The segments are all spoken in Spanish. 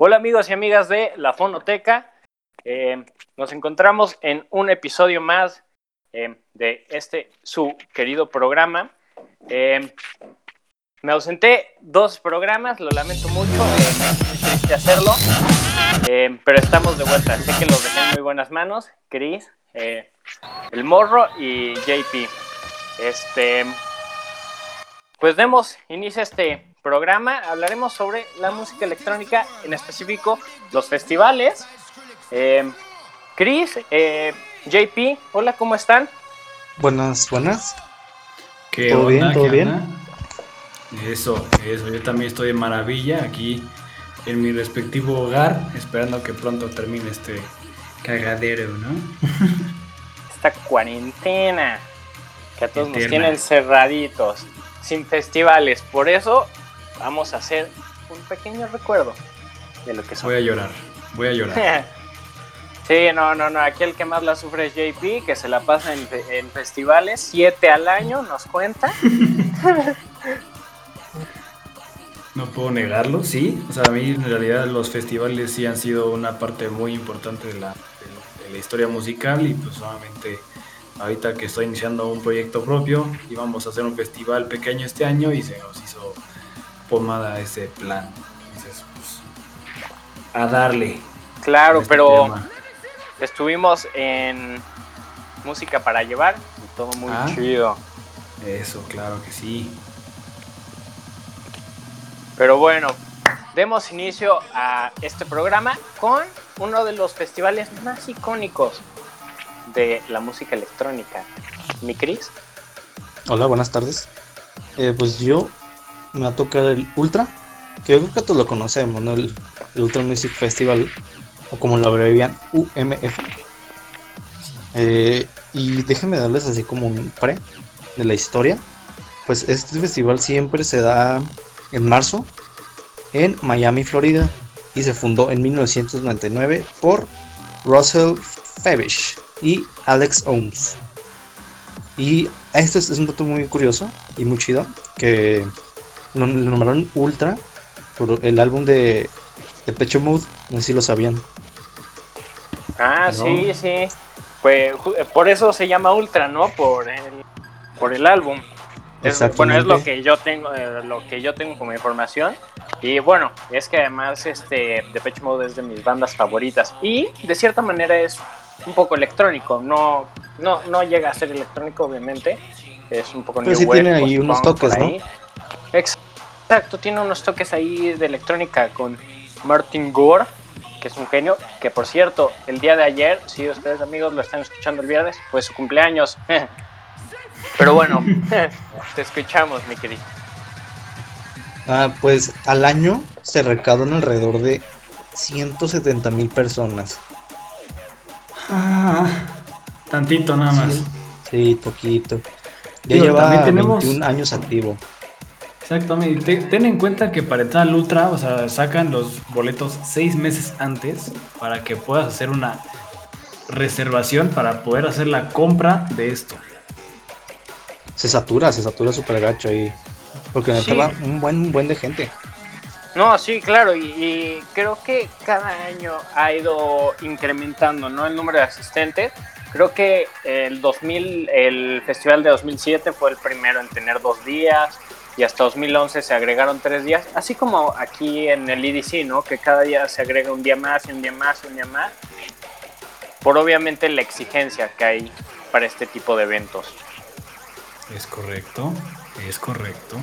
Hola amigos y amigas de La Fonoteca. Eh, nos encontramos en un episodio más eh, de este su querido programa. Eh, me ausenté dos programas, lo lamento mucho, hacerlo, pero estamos de vuelta. Sé que los dejé en muy buenas manos, Chris, el Morro y JP. Este, pues demos inicio a este programa hablaremos sobre la música electrónica, en específico los festivales. Eh, Chris, eh, JP, hola, ¿cómo están? Buenas, buenas. ¿Qué ¿Todo bien? ¿Todo bien? Eso, eso, yo también estoy de maravilla aquí en mi respectivo hogar, esperando que pronto termine este cagadero, ¿no? Esta cuarentena que a todos nos tienen cerraditos, sin festivales. Por eso vamos a hacer un pequeño recuerdo de lo que son. Voy a llorar, voy a llorar. sí, no, no, no, aquí el que más la sufre es JP, que se la pasa en, festivales, siete al año, nos cuenta. No puedo negarlo, sí. O sea, a mí en realidad los festivales sí han sido una parte muy importante de la, de la historia musical y pues solamente ahorita que estoy iniciando un proyecto propio y vamos a hacer un festival pequeño este año y se nos pomada ese plan. Entonces, pues, a darle. Claro, este pero estuvimos en música para llevar y todo muy ah. chido. Eso, claro que sí. Pero bueno, demos inicio a este programa con uno de los festivales más icónicos de la música electrónica. ¿Mi Cris? Hola, buenas tardes. Eh, pues yo me ha tocado el Ultra, que yo creo que todos lo conocemos, ¿no? El, Ultra Music Festival, o como lo abrevian, UMF. Eh, y déjenme darles así como un pre de la historia. Pues este festival siempre se da en marzo en Miami, Florida, y se fundó en 1999 por Russell Fabish y Alex Ohms. Y esto es, un dato muy curioso y muy chido, que lo, nombraron Ultra por el álbum de, de Pecho Mood, no sé si lo sabían. Ah, sí, sí. Pues por eso se llama Ultra, ¿no? Por el, por el álbum. bueno, es lo que yo tengo, eh, lo que yo tengo como información. Y bueno, es que además este Depeche Mode es de mis bandas favoritas. Y de cierta manera es un poco electrónico. No, no, no llega a ser electrónico, obviamente. Es un poco Pero sí tiene ahí unos toques, ¿no? Exacto, tiene unos toques ahí de electrónica con Martin Gore, que es un genio, que por cierto, el día de ayer, si ustedes amigos lo están escuchando el viernes, fue su cumpleaños. Pero bueno, te escuchamos, mi querido. Ah, pues al año se recaudan alrededor de 170 mil personas. Ah, tantito nada más. Sí, poquito. Ya lleva 21 años activo. Exactamente. Ten en cuenta que para entrar al Ultra, o sea, sacan los boletos seis meses antes para que puedas hacer una reservación para poder hacer la compra de esto. Se satura, se satura súper gacho ahí. Porque sí. va un buen, un buen de gente. No, sí, claro, y, creo que cada año ha ido incrementando, ¿no? El número de asistentes. Creo que el 2000, el festival de 2007 fue el primero en tener dos días y hasta 2011 se agregaron tres días, así como aquí en el EDC, ¿no? Que cada día se agrega un día más y un día más y un día más, por obviamente la exigencia que hay para este tipo de eventos. Es correcto, es correcto.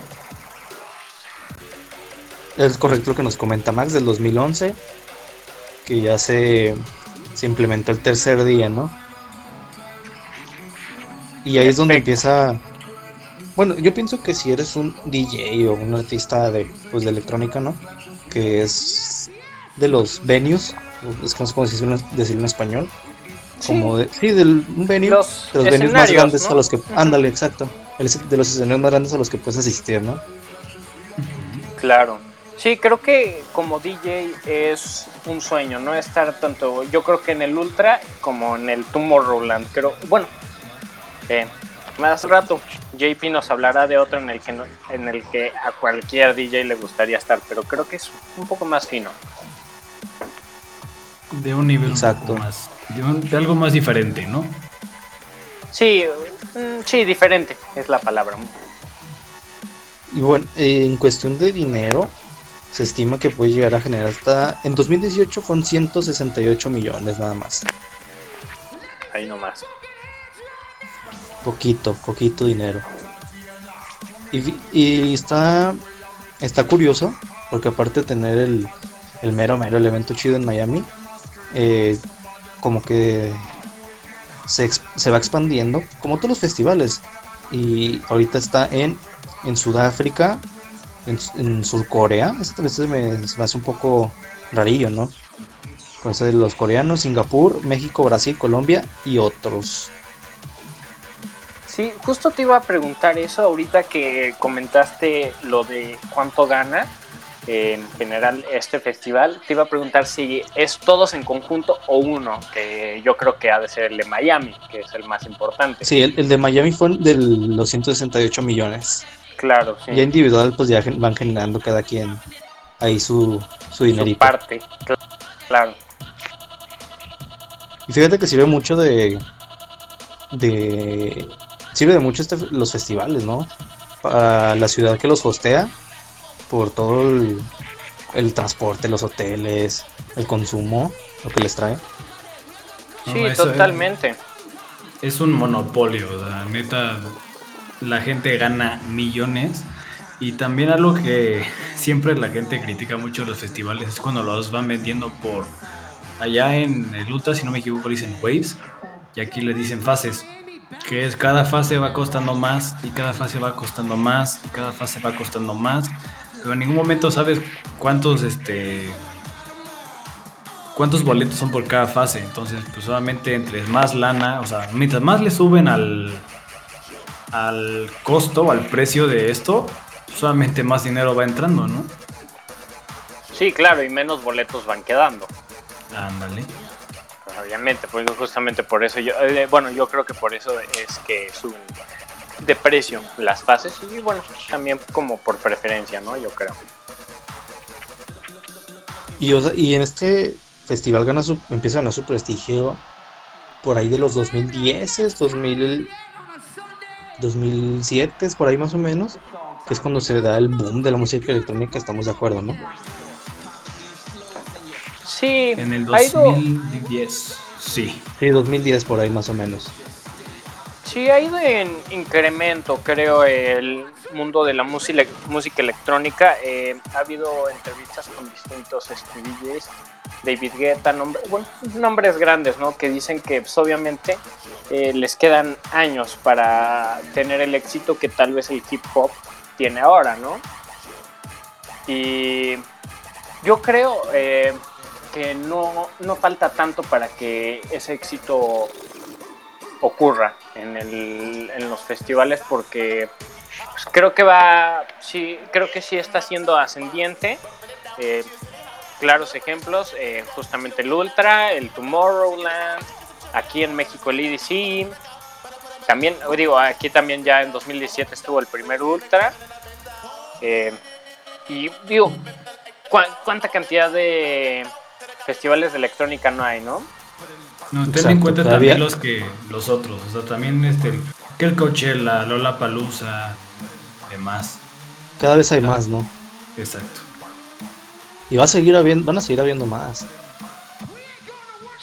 Es correcto lo que nos comenta Max del 2011, que ya se, se implementó el tercer día, ¿no? Y ahí es donde empieza bueno, yo pienso que si eres un DJ o un artista de, pues, de electrónica, ¿no? Que es de los venues, es que no sé cómo decirlo, en español. Como de, sí, del un venue, de los venues más grandes a los que, ándale, exacto, de los escenarios más grandes a los que puedes asistir, ¿no? Claro. Sí, creo que como DJ es un sueño, ¿no? Estar tanto, yo creo que en el Ultra como en el Tomorrowland. Pero bueno, eh, más rato JP nos hablará de otro en el que en el que a cualquier DJ le gustaría estar, pero creo que es un poco más fino. de un nivel Exacto. más, de, algo más diferente, ¿no? Sí, mm, sí, diferente es la palabra. Y bueno, en cuestión de dinero, se estima que puede llegar a generar hasta en 2018 con 168 millones nada más. Ahí nomás. Poquito, poquito dinero. Y, está, está curioso, porque aparte de tener el, el mero, mero evento chido en Miami, eh, como que se, se, va expandiendo, como todos los festivales. Y ahorita está en, en Sudáfrica, en, en Surcorea. Esto a veces me, me, hace un poco rarillo, ¿no? De los coreanos, Singapur, México, Brasil, Colombia y otros. Sí, justo te iba a preguntar eso ahorita que comentaste lo de cuánto gana en general este festival. Te iba a preguntar si es todos en conjunto o uno, que yo creo que ha de ser el de Miami, que es el más importante. Sí, el, de Miami fue de los 168 millones. Claro, sí. Ya individual, pues ya van generando cada quien ahí su, su dinerito. Su parte, claro. Y fíjate que sirve mucho de, de sirve de mucho este, los festivales, ¿no? Para la ciudad que los hostea, por todo el, transporte, los hoteles, el consumo, lo que les trae. Sí, totalmente. Es, un monopolio, la neta, la gente gana millones. Y también algo que siempre la gente critica mucho los festivales es cuando los van vendiendo por allá en el Utah, si no me equivoco, dicen waves y aquí le dicen fases que es cada fase va costando más y cada fase va costando más y cada fase va costando más, pero en ningún momento sabes cuántos este cuántos boletos son por cada fase, entonces pues solamente entre más lana, o sea, mientras más le suben al al costo, al precio de esto, solamente más dinero va entrando, ¿no? Sí, claro, y menos boletos van quedando. Ándale obviamente, pues justamente por eso yo, eh, bueno, yo creo que por eso es que suben de precio las fases y bueno, también como por preferencia, ¿no? Yo creo. Y, y en este festival gana su, empieza a ganar su prestigio por ahí de los 2010, 2000, 2007, por ahí más o menos, que es cuando se da el boom de la música electrónica, estamos de acuerdo, ¿no? Sí, en el 2010. Sí. Sí, 2010 por ahí más o menos. Sí, ha ido en incremento, creo, el mundo de la música, música electrónica. Eh, ha habido entrevistas con distintos DJs, David Guetta, bueno, nombres grandes, ¿no? Que dicen que pues, obviamente eh, les quedan años para tener el éxito que tal vez el hip hop tiene ahora, ¿no? Y yo creo, eh, que no, no falta tanto para que ese éxito ocurra en, el, en los festivales porque pues, creo que va, sí, creo que sí está siendo ascendiente. Eh, claros ejemplos, eh, justamente el Ultra, el Tomorrowland, aquí en México el EDC. También, digo, aquí también ya en 2017 estuvo el primer Ultra. Eh, y digo, ¿cuánta cantidad de festivales de electrónica no hay, ¿no? No, ten en cuenta también los que los otros, o sea, también este que el Coachella, Lola Palusa, demás. Cada vez hay más, ¿no? Exacto. Y va a seguir habiendo, van a seguir habiendo más.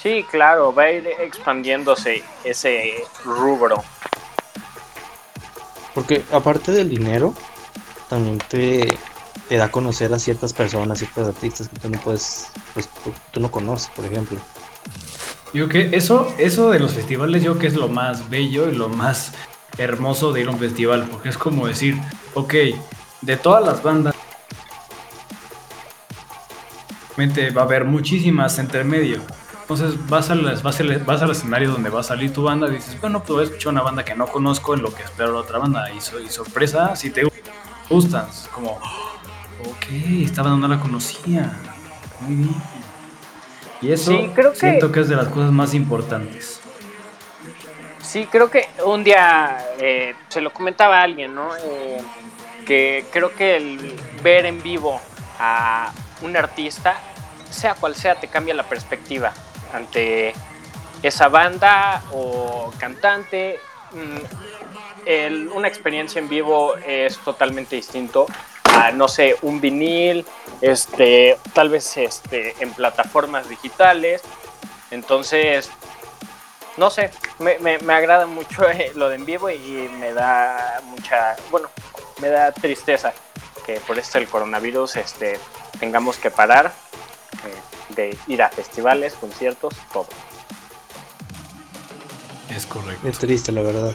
Sí, claro, va a ir expandiéndose ese rubro. Porque aparte del dinero, también te, te da a conocer a ciertas personas, ciertos artistas que tú no puedes, pues tú, no conoces, por ejemplo. Yo que eso, eso de los festivales, yo que es lo más bello y lo más hermoso de ir a un festival, porque es como decir, ok, de todas las bandas, va a haber muchísimas entre medio. Entonces vas, a vas, vas al escenario donde va a salir tu banda y dices, bueno, pues voy a escuchar una banda que no conozco en lo que espero la otra banda. Y, y sorpresa, si te gustan, como, Ok, esta banda no la conocía. Muy bien. Y eso siento que... es de las cosas más importantes. Sí, creo que un día eh, se lo comentaba a alguien, ¿no? Eh, que creo que el ver en vivo a un artista sea cual sea, te cambia la perspectiva ante esa banda o cantante. Mm, una experiencia en vivo es totalmente distinto a, no sé, un vinil, este, tal vez este, en plataformas digitales. Entonces, no sé, me, me, agrada mucho eh, lo de en vivo y me da mucha, bueno, me da tristeza que por esto el coronavirus este, tengamos que parar eh, de ir a festivales, conciertos, todo. Es correcto. Es triste, la verdad.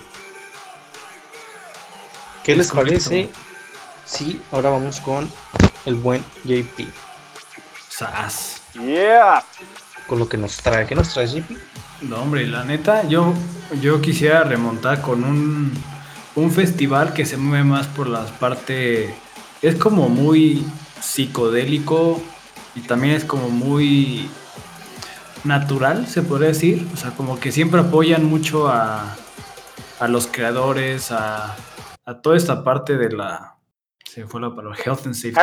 ¿Qué les parece? Sí, ahora vamos con el buen JP. Sas. Yeah. Con lo que nos trae. ¿Qué nos trae JP? No, hombre, la neta, yo, yo quisiera remontar con un, un festival que se mueve más por las partes. Es como muy psicodélico y también es como muy natural, se podría decir. O sea, como que siempre apoyan mucho a, a los creadores, a, a, toda esta parte de la. Se fue la palabra, health and safety.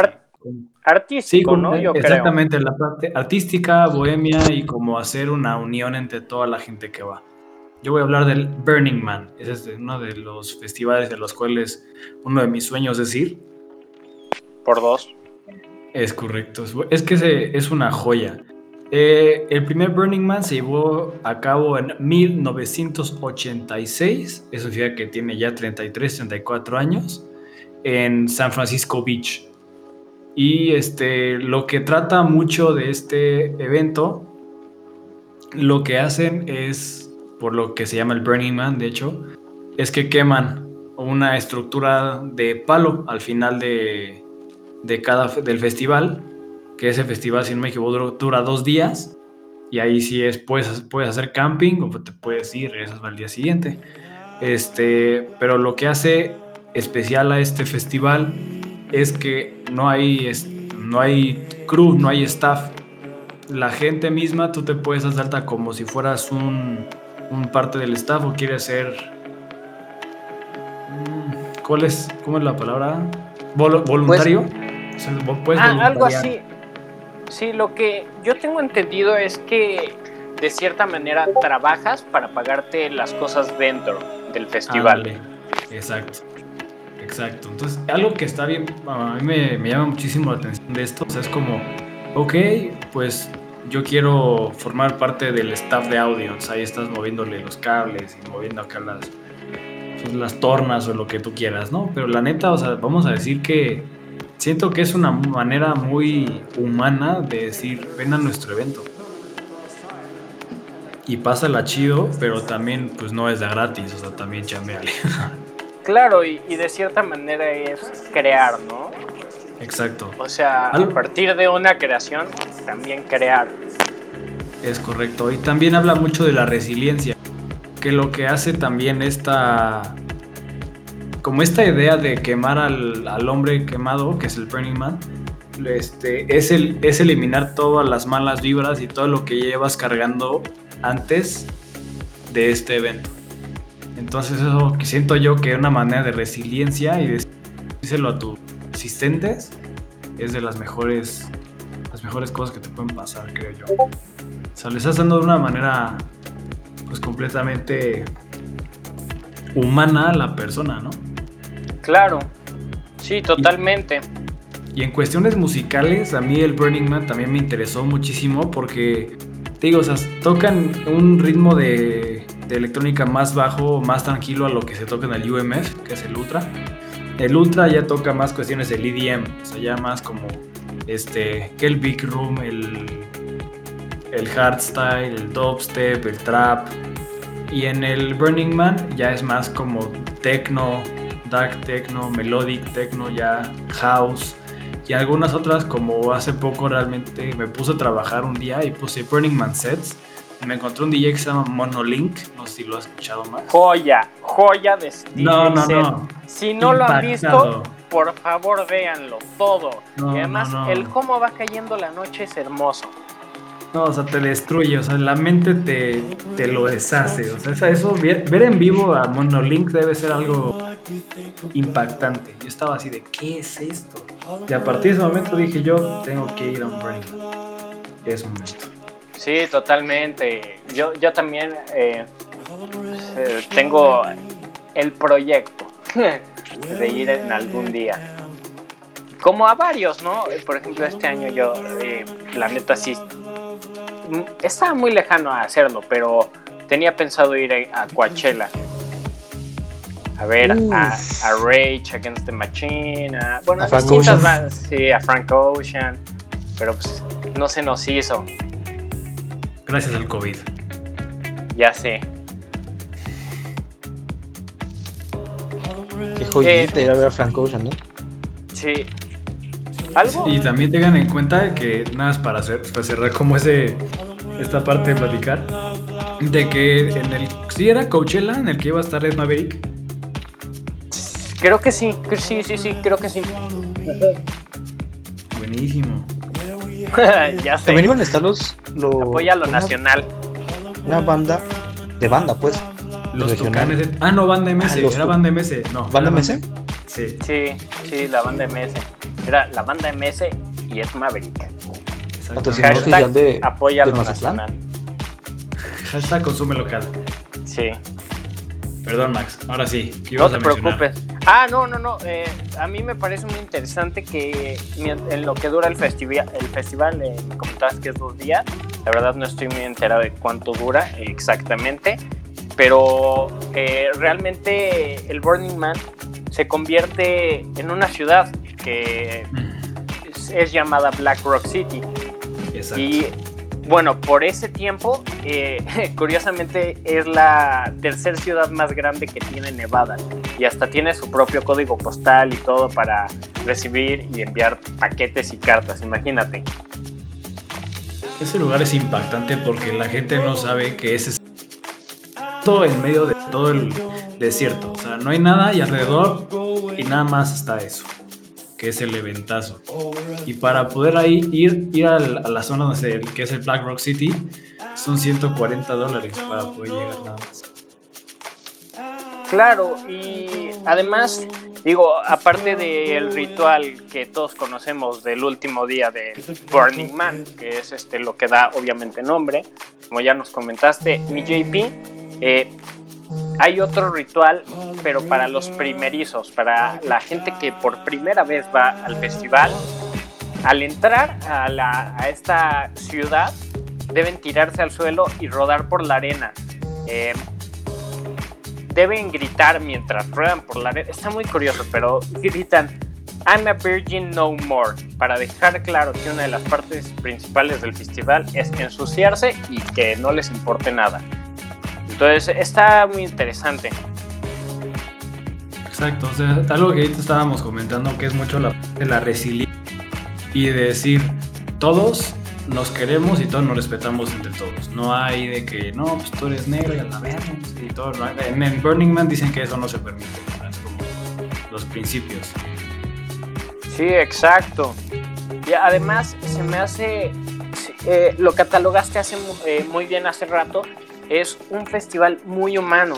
artístico, ¿no? Yo exactamente, la parte artística, bohemia y como hacer una unión entre toda la gente que va. Yo voy a hablar del Burning Man. Ese es uno de los festivales de los cuales uno de mis sueños es ir. Por dos. Es correcto. Es que es una joya. Eh, el primer Burning Man se llevó a cabo en 1986. Eso significa que tiene ya 33, 34 años. En San Francisco Beach. Y este, lo que trata mucho de este evento, lo que hacen es, por lo que se llama el Burning Man, de hecho, es que queman una estructura de palo al final de, de cada, del festival, que ese festival, si no me equivoco, dura dos días. Y ahí sí es, puedes, puedes hacer camping o te puedes ir, regresas al día siguiente. Este, pero lo que hace especial a este festival es que no hay, no hay crew, no hay staff. La gente misma, tú te puedes hacer alta como si fueras un, un parte del staff o quieres ser... Mm, ¿Cuál es? ¿Cómo es la palabra? ¿Voluntario? Pues, ah, algo así. Sí, lo que yo tengo entendido es que de cierta manera trabajas para pagarte las cosas dentro del festival. Exacto. Exacto. Entonces, algo que está bien, a mí me, llama muchísimo la atención de esto, es como, ok, pues yo quiero formar parte del staff de audio, ahí estás moviéndole los cables y moviendo acá las, pues, las tornas o lo que tú quieras, ¿no? Pero la neta, o sea, vamos a decir que siento que es una manera muy humana de decir, ven a nuestro evento. Y pásala chido, pero también pues no es de gratis, o sea, también chambeale. Claro, y, de cierta manera es crear, ¿no? Exacto. O sea, a partir de una creación, también crear. Es correcto. Y también habla mucho de la resiliencia, que lo que hace también esta como esta idea de quemar al, hombre quemado, que es el Burning Man, este, es, el, es eliminar todas las malas vibras y todo lo que llevas cargando antes de este evento. Entonces eso que siento yo que es una manera de resiliencia y decírselo a tus asistentes es de las mejores las mejores cosas que te pueden pasar, creo yo. O sea, les estás dando de una manera pues completamente humana a la persona, ¿no? Claro, sí, totalmente. Y, en cuestiones musicales, a mí el Burning Man también me interesó muchísimo porque, te digo, o sea, tocan un ritmo de, electrónica más bajo, más tranquilo a lo que se toca en el UMF, que es el Ultra. El Ultra ya toca más cuestiones del EDM, o sea, ya más como este, que el Big Room, el, el hardstyle, el dubstep, el trap. Y en el Burning Man ya es más como techno, dark techno, melodic techno, ya house y algunas otras como hace poco realmente me puse a trabajar un día y puse Burning Man sets. Me encontré un DJ que se llama Monolink, no sé si lo has escuchado más. Joya, joya de No, no, no. Si no lo han visto, por favor véanlo, todo. y además el cómo va cayendo la noche es hermoso. No, o sea, te destruye, o sea, la mente te, te lo deshace. O sea, eso, ver, en vivo a Monolink debe ser algo impactante. Yo estaba así de, ¿qué es esto? Y a partir de ese momento dije yo, tengo que ir a un brain. es momento. Sí, totalmente. Yo, yo también eh, eh, tengo el proyecto de ir en algún día. Como a varios, ¿no? Por ejemplo, este año yo, eh, la neta sí, mm, estaba muy lejano a hacerlo, pero tenía pensado ir a Coachella. A ver a, Rage Against the Machine, a, bueno, a Frank Ocean. sí, a Frank Ocean, pero pues no se nos hizo. Gracias al COVID. Ya sé. Qué joyita ir a ver a Frank Ocean, ¿no? Sí. ¿Algo? Y también tengan en cuenta que, nada más para, hacer, para cerrar como ese, esta parte de platicar, de que en el, sí era Coachella en el que iba a estar Ed Maverick. Creo que sí, sí, sí, sí, creo que sí. Buenísimo. ya sé. También iban a estar los. Apoya lo nacional. Una banda de banda, pues. Los tucanes Ah, no, banda MS. Ah, era banda MS. No. ¿Banda MS? Sí. Sí, sí, la banda MS. Era la banda MS y es Maverick. Hashtag de, apoya lo nacional. Hashtag consume local. Sí. Perdón, Max. Ahora sí. No te preocupes. Ah, no, no, no. Eh, a mí me parece muy interesante que en lo que dura el festival, el festival eh, me comentabas que es dos días. La verdad no estoy muy enterado de cuánto dura exactamente, pero eh, realmente el Burning Man se convierte en una ciudad que es, llamada Black Rock City. Exacto. Y bueno, por ese tiempo, eh, curiosamente es la tercera ciudad más grande que tiene Nevada y hasta tiene su propio código postal y todo para recibir y enviar paquetes y cartas, imagínate. Ese lugar es impactante porque la gente no sabe que ese es todo en medio de todo el desierto, o sea, no hay nada y alrededor y nada más está eso que es el eventazo. Y para poder ahí ir, ir a la, zona donde que es el Black Rock City, son 140 dólares para poder llegar nada más. Claro, y además, digo, aparte del ritual que todos conocemos del último día de Burning Man, que es este lo que da obviamente nombre, como ya nos comentaste, mi JP, eh, hay otro ritual, pero para los primerizos, para la gente que por primera vez va al festival. Al entrar a, esta ciudad, deben tirarse al suelo y rodar por la arena. Eh, deben gritar mientras ruedan por la arena. Está muy curioso, pero gritan I'm Virgin No More, para dejar claro que una de las partes principales del festival es ensuciarse y que no les importe nada. Entonces está muy interesante. Exacto, o sea, algo que ahorita estábamos comentando que es mucho la, la resiliencia y de decir, todos nos queremos y todos nos respetamos entre todos. No hay de que, no, pues tú eres negro y la vemos y todo. En, Burning Man dicen que eso no se permite, es como los principios. Sí, exacto. Y además se me hace, eh, lo catalogaste hace eh, muy bien hace rato, es un festival muy humano,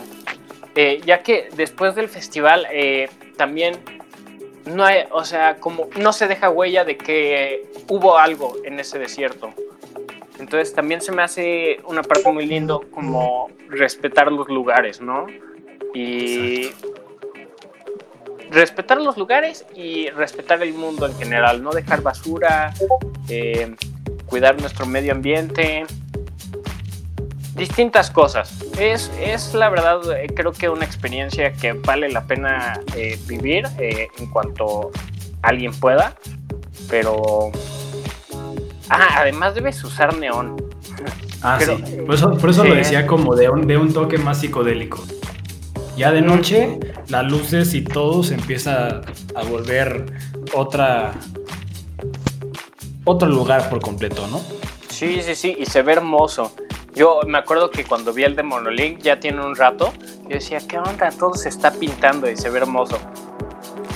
eh, ya que después del festival eh, también no hay, o sea, como no se deja huella de que hubo algo en ese desierto. Entonces también se me hace una parte muy lindo como respetar los lugares, ¿no? Y respetar los lugares y respetar el mundo en general, no dejar basura, eh, cuidar nuestro medio ambiente, distintas cosas. Es, es la verdad, eh, creo que una experiencia que vale la pena eh, vivir eh, en cuanto alguien pueda, pero... Ah, además debes usar neón. Ah, sí. Por eso, por eso lo decía como de un, de un toque más psicodélico. Ya de noche, las luces y todo se empieza a volver otra. otro lugar por completo, ¿no? Sí, sí, sí, y se ve hermoso. Yo me acuerdo que cuando vi el de Monolink ya tiene un rato, yo decía, ¿qué onda? Todo se está pintando y se ve hermoso.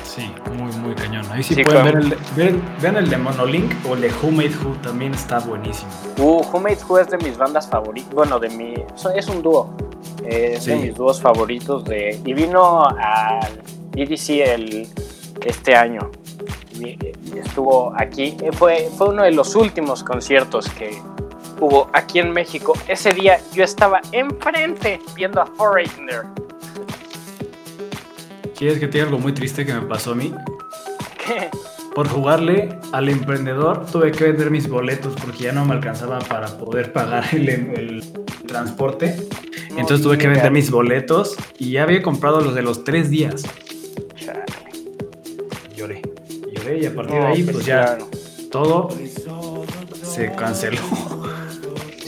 Sí, muy, muy cañón. Ahí sí, pueden ver el, de, vean el de Monolink o el de Who Made Who, también está buenísimo. Uh, Who Made Who es de mis bandas favoritas, bueno, de mi, es un dúo, es de mis dúos favoritos de, y vino al EDC el, este año. estuvo aquí. Fue, fue uno de los últimos conciertos que hubo aquí en México. Ese día yo estaba enfrente viendo a Foreigner. ¿Quieres que te diga algo muy triste que me pasó a mí? ¿Qué? Por jugarle al emprendedor tuve que vender mis boletos porque ya no me alcanzaba para poder pagar el, transporte. Entonces tuve que vender mis boletos y ya había comprado los de los tres días. Lloré. Lloré y a partir de ahí pues, pues ya todo se canceló.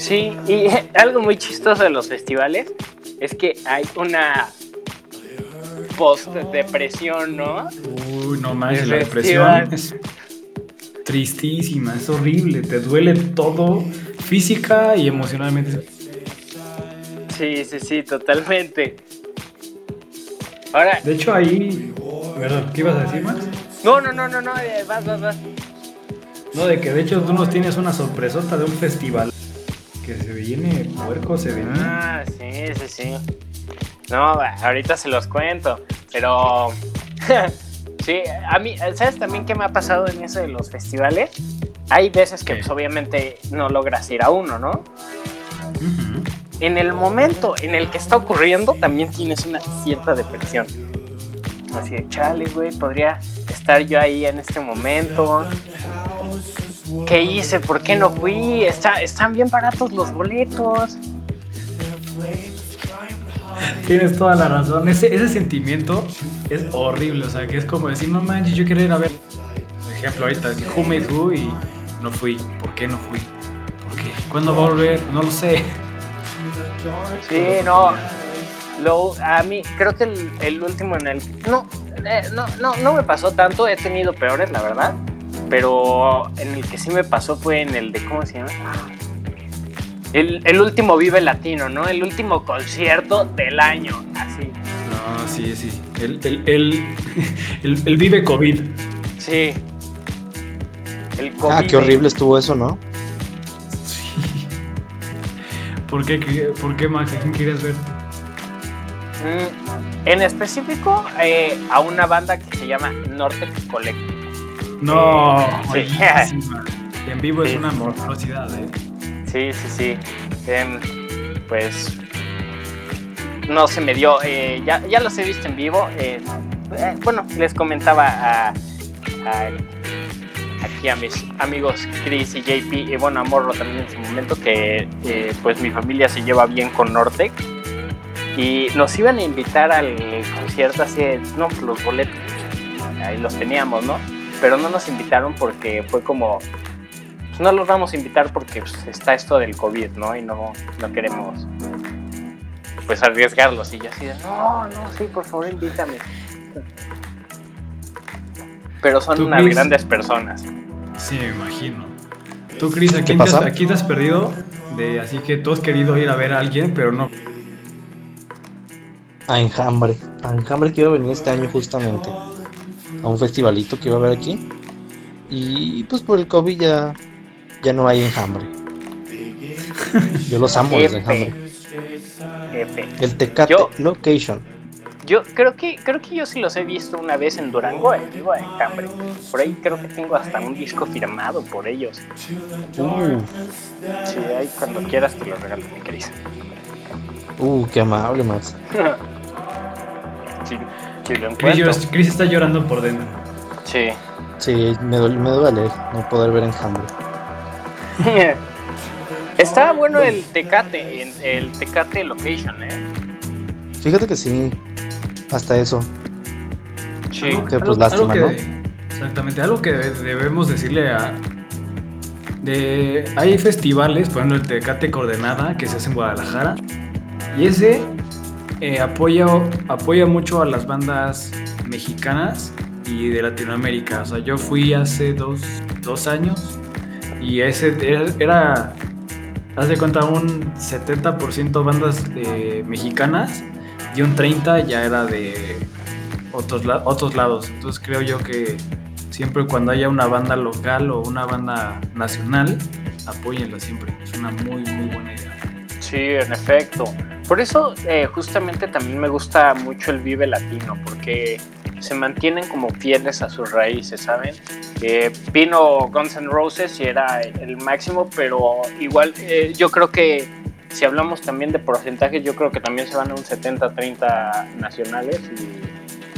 Sí, y algo muy chistoso de los festivales es que hay una post-depresión, ¿no? Uy, no más, la depresión es tristísima, es horrible, te duele todo física y emocionalmente. Sí, sí, sí, totalmente. Ahora. De hecho, ahí. ¿Verdad? ¿Qué ibas a decir, Max? No, no, no, no, no, eh, vas, vas, vas. No, de que de hecho tú nos tienes una sorpresota de un festival que se viene puerco, se viene. Ah, sí, sí, sí. No, ahorita se los cuento, pero sí, a mí, ¿sabes también qué me ha pasado en eso de los festivales? Hay veces que pues, obviamente no logras ir a uno, ¿no? En el momento en el que está ocurriendo también tienes una cierta depresión. Así de, chale, güey, podría estar yo ahí en este momento. ¿Qué hice? ¿Por qué no fui? Está, están bien baratos los boletos. Tienes toda la razón. Ese, ese sentimiento es horrible. O sea, que es como decir, no manches, yo quería ir a ver. Por ejemplo, ahorita, Who Made Who y no fui. ¿Por qué no fui? ¿Por qué? ¿Cuándo va a volver? No lo sé. Sí, no. Lo, a mí, creo que el, último en el. No, eh, no, no, no me pasó tanto. He tenido peores, la verdad. Pero en el que sí me pasó fue en el de. ¿Cómo se llama? El, último Vive Latino, ¿no? El último concierto del año, así. No, sí, sí. El, el, Vive COVID. Sí. El COVID. Ah, qué horrible estuvo eso, ¿no? Sí. ¿Por qué, por qué Max? quién quieres ver? Mm, en específico, eh, a una banda que se llama Norte Collective. No, sí. En vivo es una monstruosidad, ¿eh? Sí, sí, sí. Em, pues no se me dio. Eh, ya, ya los he visto en vivo. Eh, eh, bueno, les comentaba a, aquí a mis amigos Chris y JP y bueno, a Morro también en su momento que pues mi familia se lleva bien con Nortec y nos iban a invitar al concierto así, no, los boletos, ahí los teníamos, ¿no? Pero no nos invitaron porque fue como pues, no los vamos a invitar porque pues, está esto del COVID, ¿no? Y no, no queremos pues arriesgarlos. Y yo así de, no, no, sí, por favor, invítame. Pero son unas grandes personas. Sí, me imagino. Tú, Cris, aquí, te has, aquí te has perdido de, así que tú has querido ir a ver a alguien, pero no. A Enjambre. A Enjambre quiero venir este año justamente. A un festivalito que iba a haber aquí. Y pues por el COVID ya ya no hay enjambre. Yo los amo los enjambre. El Tecate Location. Yo creo que creo que yo sí los he visto una vez en Durango, en. Por ahí creo que tengo hasta un disco firmado por ellos. Uh. Sí, ahí cuando quieras te lo regalo, mi Cris. Uh, qué amable, Max. sí, lo Chris, está llorando por dentro. Sí. Sí, me, duele, me duele no poder ver enjambre. Está bueno el Tecate, el Tecate Location, ¿eh? Fíjate que sí, hasta eso. Sí. Que pues lástima, ¿no? Exactamente, algo que debemos decirle a... De, hay festivales, por ejemplo el Tecate Coordenada, que se hace en Guadalajara, y ese eh, apoya, apoya mucho a las bandas mexicanas y de Latinoamérica. O sea, yo fui hace dos, dos años y ese era, haz de cuenta, un 70% bandas eh, mexicanas y un 30% ya era de otros, otros lados. Entonces creo yo que siempre cuando haya una banda local o una banda nacional, apóyenla siempre. Es una muy, muy buena idea. Sí, en efecto. Por eso eh, justamente también me gusta mucho el Vive Latino, porque se mantienen como fieles a sus raíces, ¿saben? Eh, vino Guns N' Roses y era el máximo, pero igual eh, yo creo que si hablamos también de porcentajes, yo creo que también se van a un 70-30 nacionales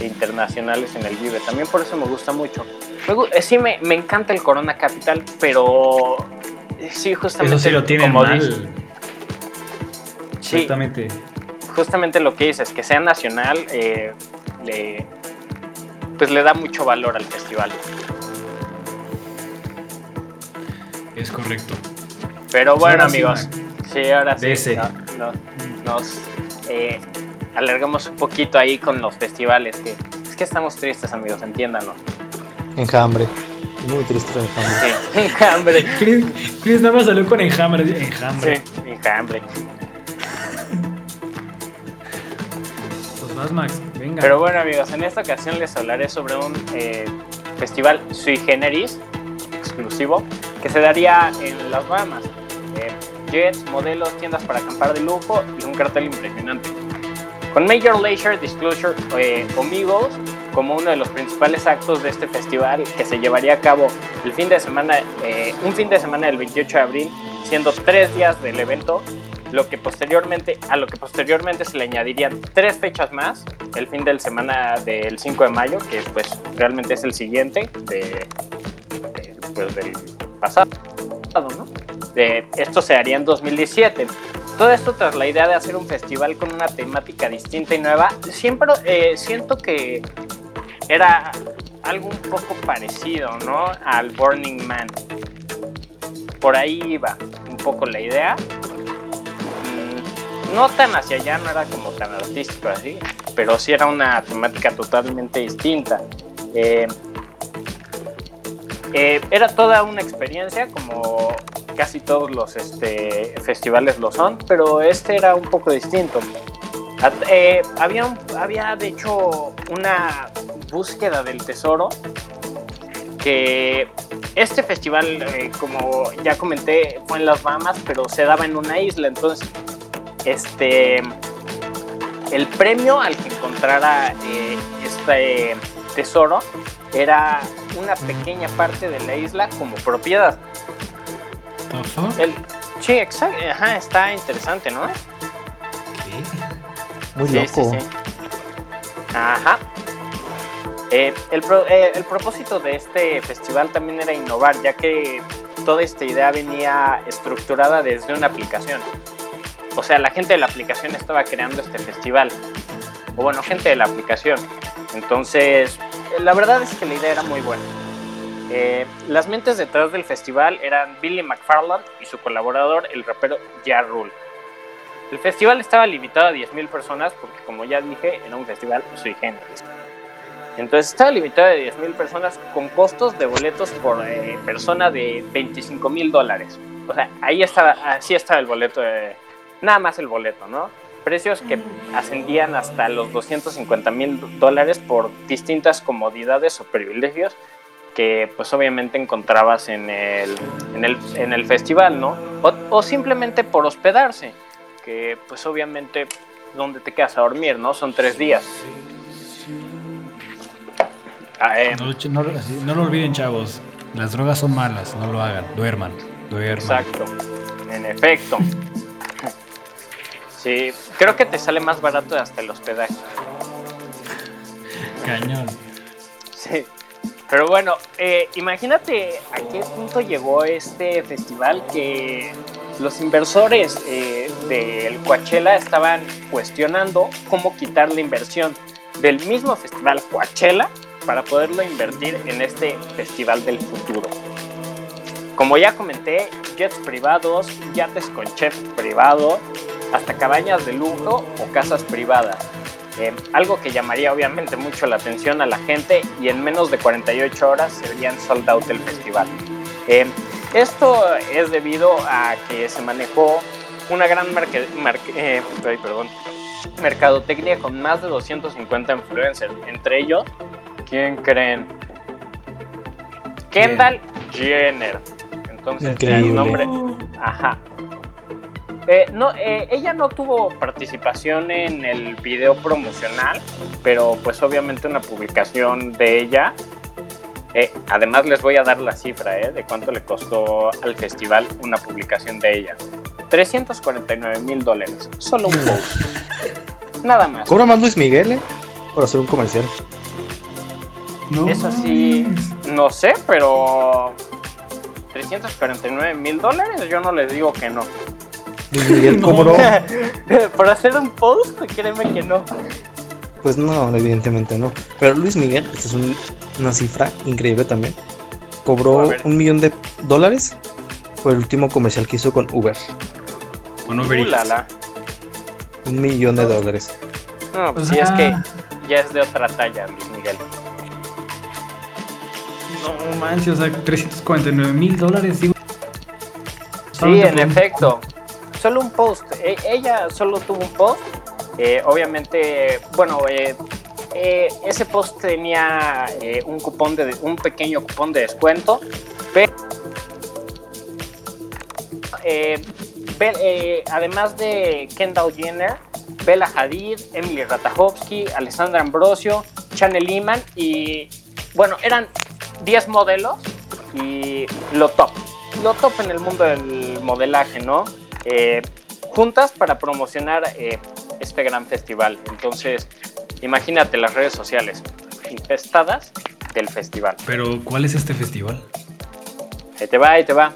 e internacionales en el Vive. También por eso me gusta mucho. Eh, sí, me, me, encanta el Corona Capital, pero sí, justamente. Eso sí lo tiene mal. Sí, justamente lo que dices, que sea nacional, eh, le, pues le da mucho valor al festival. Es correcto. Pero bueno, amigos, sí, ahora sí. nos eh, alargamos un poquito ahí con los festivales. Que, es que estamos tristes, amigos, entiéndanos. Enjambre. Muy triste enjambre. Sí, enjambre. Chris, nada más salió con enjambre. Enjambre. Sí, enjambre. Más, Max. Venga. Pero bueno, amigos, en esta ocasión les hablaré sobre un eh, festival sui generis exclusivo que se daría en las Bahamas. Eh, jets, modelos, tiendas para acampar de lujo y un cartel impresionante. Con Major Leisure Disclosure eh, como uno de los principales actos de este festival que se llevaría a cabo el fin de semana, eh, un fin de semana del 28 de abril, siendo tres días del evento, lo que posteriormente, a lo que posteriormente se le añadirían tres fechas más, el fin de semana del 5 de mayo, que pues realmente es el siguiente de, pues, del pasado. De, esto se haría en 2017. Todo esto tras la idea de hacer un festival con una temática distinta y nueva. Siempre eh, siento que era algo un poco parecido, ¿no? Al Burning Man. Por ahí iba un poco la idea. No tan hacia allá, no era como tan artístico así, pero sí era una temática totalmente distinta. Eh, eh, era toda una experiencia, como casi todos los este, festivales lo son, pero este era un poco distinto. Eh, había, había de hecho una búsqueda del tesoro, que este festival, como ya comenté, fue en las Bahamas, pero se daba en una isla, entonces este el premio al que encontrara eh, este tesoro era una pequeña parte de la isla como propiedad. sí, exacto, está interesante, ¿no? Muy loco. Ajá. Eh, eh, el, propósito de este festival también era innovar, ya que toda esta idea venía estructurada desde una aplicación. O sea, la gente de la aplicación estaba creando este festival. O bueno, gente de la aplicación. Entonces, la verdad es que la idea era muy buena. Eh, las mentes detrás del festival eran Billy McFarland y su colaborador, el rapero Ja Rule. El festival estaba limitado a 10.000 personas porque, como ya dije, era un festival sui generis. Entonces estaba limitado a 10.000 personas con costos de boletos por eh, persona de 25 mil dólares. O sea, ahí estaba, así estaba el boleto, nada más el boleto, ¿no? Precios que ascendían hasta los 250 mil dólares por distintas comodidades o privilegios que pues obviamente encontrabas en el, en el, en el festival, ¿no? O, o, simplemente por hospedarse, que pues obviamente donde te quedas a dormir, ¿no? Son tres días. Ah, eh. no, lo olviden, chavos. Las drogas son malas, no lo hagan. Duerman, duerman. Exacto, en efecto. Sí, creo que te sale más barato hasta el hospedaje. Cañón. Sí. Pero bueno, eh, imagínate a qué punto llegó este festival que los inversores eh, del Coachella estaban cuestionando cómo quitar la inversión del mismo festival Coachella para poderlo invertir en este festival del futuro. Como ya comenté, jets privados, yates con chef privado, hasta cabañas de lujo o casas privadas. Eh, algo que llamaría obviamente mucho la atención a la gente y en menos de 48 horas serían sold out el festival. Eh, esto es debido a que se manejó una gran marque, eh, perdón, mercadotecnia con más de 250 influencers, entre ellos ¿Quién creen? Kendall Jenner. Entonces, el nombre. Ajá. Eh, no, eh, ella no tuvo participación en el video promocional, pero pues obviamente una publicación de ella. Eh, además les voy a dar la cifra de cuánto le costó al festival una publicación de ella. 349 mil dólares, solo un post. Nada más. ¿Cobra más Luis Miguel eh? por hacer un comercial? No Eso sí, no sé, pero 349 mil dólares, yo no les digo que no. Luis Miguel cobró. Por hacer un post, créeme que no. Pues no, evidentemente no. Pero Luis Miguel, esta es una cifra increíble también. Cobró un millón de dólares por el último comercial que hizo con Uber. Con Uber Un millón de dólares. No, pues sí, es que ya es de otra talla, Luis Miguel. No manches, o sea, 349 mil dólares, Sí, en efecto. Solo un post. E, ella solo tuvo un post. Eh, obviamente, bueno, eh, eh, ese post tenía un cupón de un pequeño cupón de descuento. Pero, además de Kendall Jenner, Bella Hadid, Emily Ratajkowski, Alessandra Ambrosio, Chanel Iman y bueno, eran 10 modelos y lo top. Lo top en el mundo del modelaje, ¿no? Eh, juntas para promocionar eh, este gran festival. Entonces, imagínate las redes sociales infestadas del festival. Pero, ¿cuál es este festival? Ahí te va, ahí te va.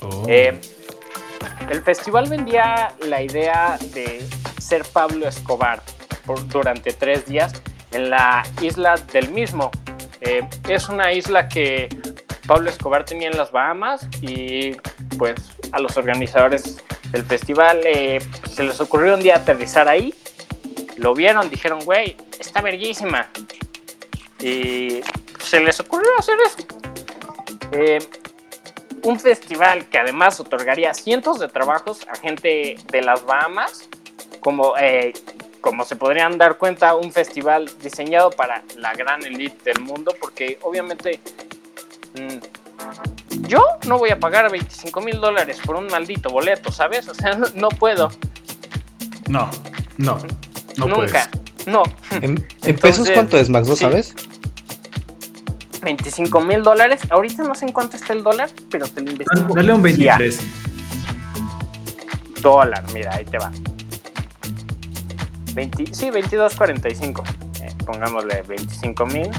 Oh. Eh, el festival vendía la idea de ser Pablo Escobar por, durante tres días en la isla del mismo, eh, es una isla que Pablo Escobar tenía en las Bahamas y pues a los organizadores del festival eh, se les ocurrió un día aterrizar ahí, lo vieron, dijeron, güey, está verguísima. Y se les ocurrió hacer eso. Eh, un festival que además otorgaría cientos de trabajos a gente de las Bahamas, como como se podrían dar cuenta, un festival diseñado para la gran elite del mundo, porque obviamente mm, yo no voy a pagar 25 mil dólares por un maldito boleto, ¿sabes? O sea, no, puedo. No, no, no Nunca, no. ¿En, pesos cuánto es, Max? ¿No sabes? 25 mil dólares. Ahorita no sé en cuánto está el dólar, pero te lo investigo. Dale un 23. Dólar, mira, ahí te va sí, 22.45. Eh, pongámosle 25 mil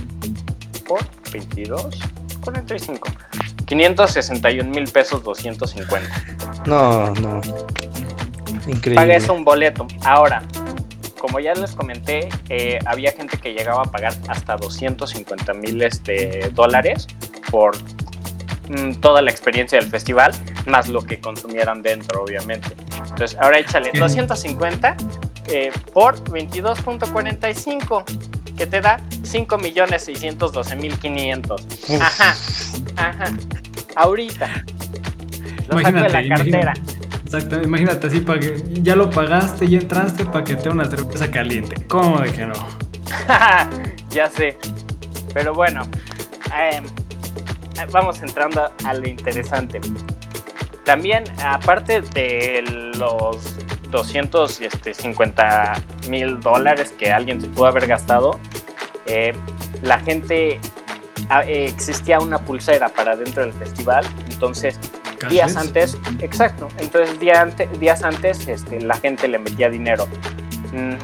por 22.45. 561 mil pesos 250. No, no. Increíble. Paga eso un boleto. Ahora, como ya les comenté, eh, había gente que llegaba a pagar hasta 250 mil este, dólares por mm, toda la experiencia del festival, más lo que consumieran dentro, obviamente. Entonces, ahora échale 250 eh, por 22.45, que te da 5.612.500. Ajá, ajá. Ahorita. Lo imagínate, saco de la cartera. exacto, imagínate así para que ya lo pagaste y entraste para que te una cerveza caliente. ¿Cómo de que no? ya sé. Pero bueno, em, vamos entrando a lo interesante. También, aparte de los 250 este, mil dólares que alguien se pudo haber gastado, eh, la gente ah, eh, existía una pulsera para dentro del festival, entonces días antes, exacto, entonces días antes este, la gente le metía dinero. Mm.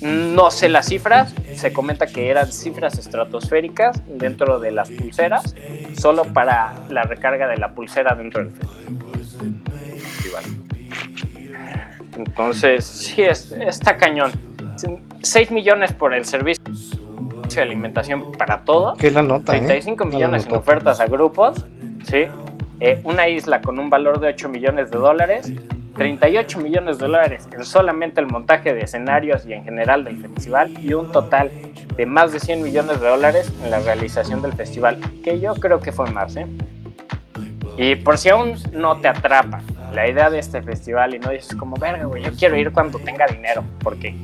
No sé las cifras, se comenta que eran cifras estratosféricas dentro de las pulseras, solo para la recarga de la pulsera dentro del festival. Entonces, sí, es, está cañón. 6 millones por el servicio de alimentación para todo. ¿Qué la nota? 35 ¿eh? millones en ofertas a grupos. Sí. Eh, una isla con un valor de 8 millones de dólares. 38 millones de dólares en solamente el montaje de escenarios y en general del festival. Y un total de más de 100 millones de dólares en la realización del festival. Que yo creo que fue más, ¿eh? Y por si aún no te atrapa la idea de este festival y no dices como, verga, güey, yo quiero ir cuando tenga dinero, porque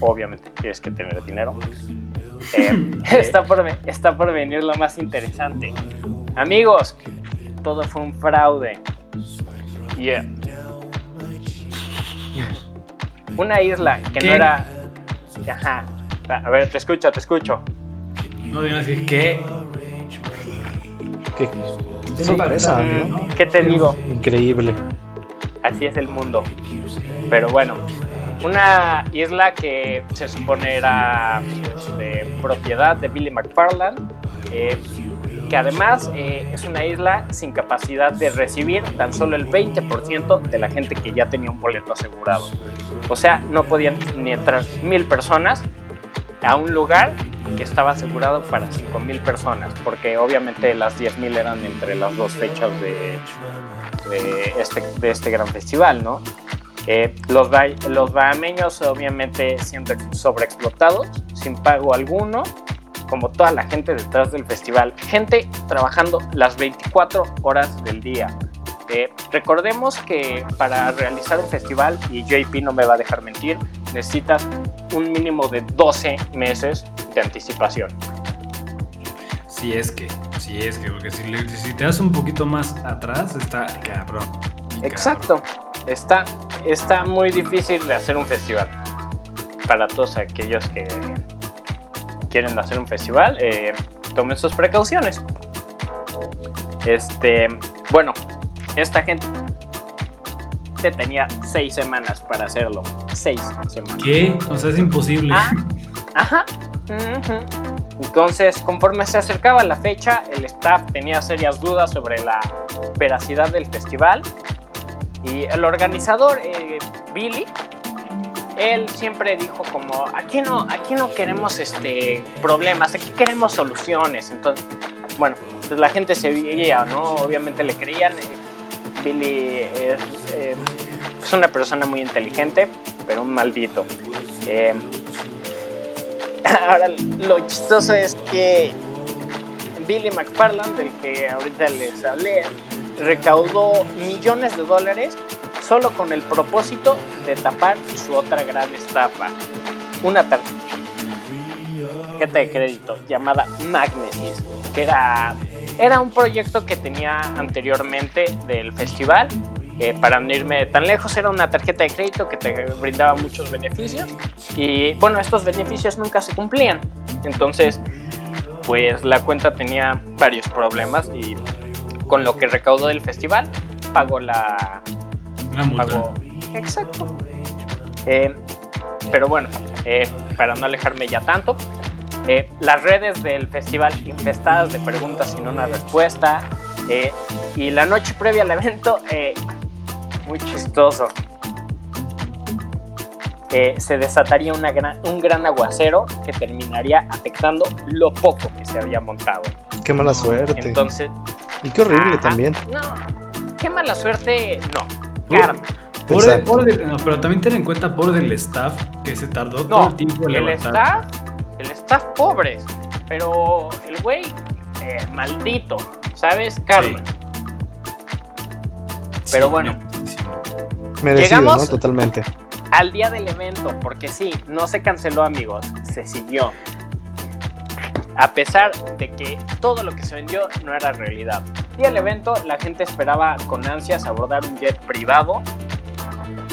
obviamente tienes que tener dinero. Eh, está, por, está por venir lo más interesante. Amigos, todo fue un fraude. Yeah. Una isla que no era. Ajá. A ver, te escucho, te escucho. No digas que qué. Qué sorpresa, ¿no? ¿Qué te digo? Increíble. Así es el mundo. Pero bueno, una isla que se supone era de propiedad de Billy McFarland, eh, que además eh, es una isla sin capacidad de recibir tan solo el 20% de la gente que ya tenía un boleto asegurado. O sea, no podían ni entrar mil personas a un lugar que estaba asegurado para cinco mil personas, porque obviamente las 10.000 eran entre las dos fechas de, de, este, de este gran festival, ¿no? Eh, los, los bahameños obviamente siendo sobreexplotados, sin pago alguno, como toda la gente detrás del festival. Gente trabajando las 24 horas del día. Eh, recordemos que para realizar un festival, y JP no me va a dejar mentir, necesitas un mínimo de 12 meses de anticipación. Si es que, si es que, porque si, si te das un poquito más atrás, está cabrón. Exacto, está, está muy difícil de hacer un festival. Para todos aquellos que quieren hacer un festival, eh, tomen sus precauciones. Este, bueno, esta gente tenía seis semanas para hacerlo. Seis semanas. ¿Qué? O sea, es imposible. Ah, ajá. Entonces, conforme se acercaba la fecha, el staff tenía serias dudas sobre la veracidad del festival. Y el organizador, eh, Billy, él siempre dijo como, aquí no, aquí no queremos este, problemas, aquí queremos soluciones. Entonces, bueno, pues la gente se veía, ¿no? Obviamente le creían. Billy es, eh, es una persona muy inteligente, pero un maldito. Eh, ahora, lo chistoso es que Billy McFarland, del que ahorita les hablé, recaudó millones de dólares solo con el propósito de tapar su otra gran estafa, una tarjeta de crédito llamada Magnesis, que era, era un proyecto que tenía anteriormente del festival. Para no irme tan lejos, era una tarjeta de crédito que te brindaba muchos beneficios y bueno, estos beneficios nunca se cumplían. Entonces, pues la cuenta tenía varios problemas y con lo que recaudó del festival pagó la, Exacto. Eh, pero bueno, eh, para no alejarme ya tanto, eh, las redes del festival infestadas de preguntas sin una respuesta. y la noche previa al evento, muy chistoso. se desataría una un gran aguacero que terminaría afectando lo poco que se había montado. Qué mala suerte. Entonces. Y qué horrible también. No, qué mala suerte, no pero también ten en cuenta por del staff que se tardó todo el tiempo en el staff, el staff pobre, pero el güey eh, maldito, ¿sabes? Carmen. Pero bueno. Llegamos Totalmente. Al día del evento, porque sí, no se canceló, amigos, se siguió. A pesar de que todo lo que se vendió no era realidad. Y el evento, la gente esperaba con ansias abordar un jet privado